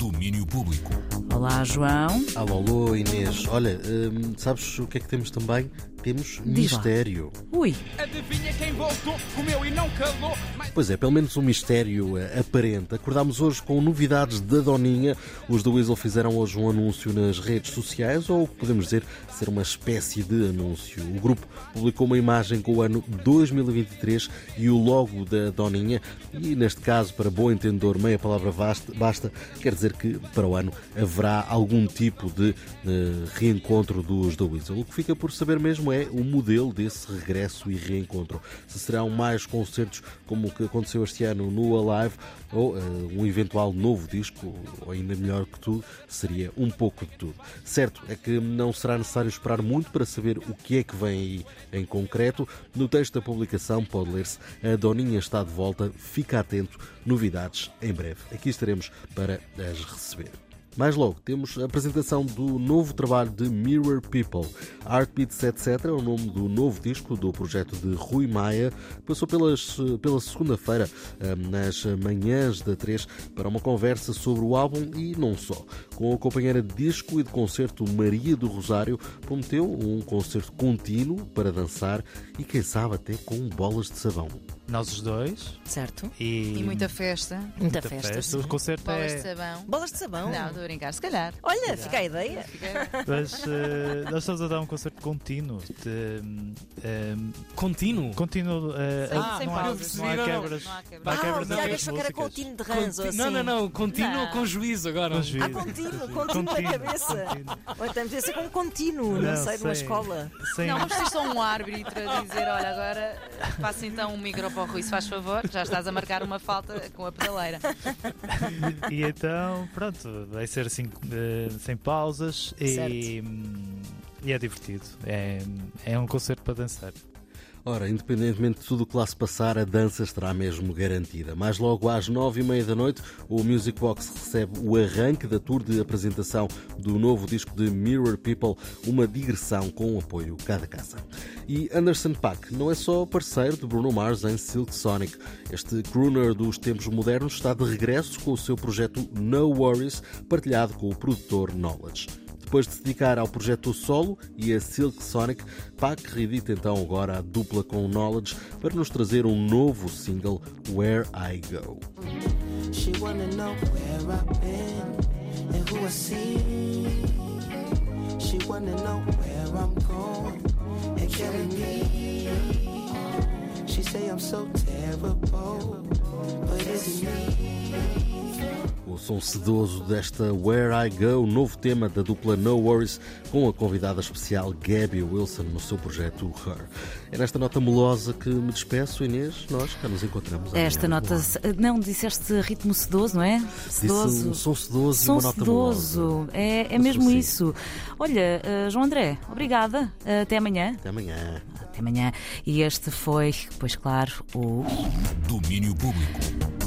Domínio Público. Olá, João. Alô, alô, Inês. Olha, hum, sabes o que é que temos também? Temos Diz lá. mistério. Ui, Adivinha quem voltou, comeu e não calou. Mas Pois é, pelo menos um mistério eh, aparente. Acordámos hoje com novidades da Doninha. Os da Weasel fizeram hoje um anúncio nas redes sociais, ou podemos dizer ser uma espécie de anúncio. O grupo publicou uma imagem com o ano 2023 e o logo da Doninha. E neste caso, para bom entendedor, meia palavra basta, basta quer dizer que para o ano haverá algum tipo de eh, reencontro dos da Weasel. O que fica por saber mesmo é o modelo desse regresso e reencontro. Se serão mais concertos como o que aconteceu este ano no Alive ou eh, um eventual novo disco, ou ainda melhor que tudo, seria um pouco de tudo. Certo é que não será necessário esperar muito para saber o que é que vem aí em concreto. No texto da publicação pode ler-se a Doninha está de volta, fica atento, novidades em breve. Aqui estaremos para as receber. Mais logo, temos a apresentação do novo trabalho de Mirror People. Heartbeats Etc. é o nome do novo disco do projeto de Rui Maia. Passou pelas, pela segunda-feira, eh, nas manhãs da 3, para uma conversa sobre o álbum e não só. Com a companheira de disco e de concerto Maria do Rosário, prometeu um concerto contínuo para dançar e, quem sabe, até com bolas de sabão. Nós os dois. certo. E, E muita festa. Muita muita festa. O concerto Bolas de é. sabão. Bolas de sabão. Não, estou a brincar, se calhar. Olha, fica a ideia. Mas eh, nós estamos a dar um concerto contínuo. De, ehm, Contínuo? contínuo. eh, Ah, sem não, há, pausas. não há Não, não. quebras. Não há quebras. Não há Ah, quebras o entre Tiago as achou que era músicas. contínuo de ranço, Conti- assim. Não, não, não. Contínuo Não. com juízo agora. Com juízo. Ah, contínuo, contínuo na cabeça. contínuo. Ou então devia ser como contínuo, não, Não, sei, numa escola. Sem, Não, vamos ter só um árbitro a dizer: olha, agora passa então um micro para o Rui, se faz favor, já estás a marcar uma falta com a pedaleira. E então, pronto, vai ser assim, eh, sem pausas e, Certo. hum, e é divertido. É, é um concerto para dançar. Ora, independentemente de tudo o que lá se passar, a dança estará mesmo garantida. Mais logo às nove e meia da noite, o Music Box recebe o arranque da tour de apresentação do novo disco de Mirror People, uma digressão com o apoio cada casa. E Anderson Paak não é só parceiro de Bruno Mars em Silk Sonic. Este crooner dos tempos modernos está de regresso com o seu projeto No Worries, partilhado com o produtor Knowledge. Depois de se dedicar ao projeto solo e a Silk Sonic, Pac reedita então agora a dupla com Knowledge para nos trazer um novo single, Where I Go. She say I'm so terrible, but me? O som sedoso desta Where I Go, novo tema da dupla No Worries, com a convidada especial Gabby Wilson no seu projeto Her. É nesta nota melosa que me despeço, Inês. Nós cá nos encontramos. amanhã. Esta nota. Não, disseste ritmo sedoso, não é? Disse Sedoso. um som sedoso Som e uma nota sedoso. melosa. É, é mesmo assim. isso. Olha, eh, João André, obrigada. Até amanhã. Até amanhã. Até amanhã. E este foi, pois claro, o. Domínio Público.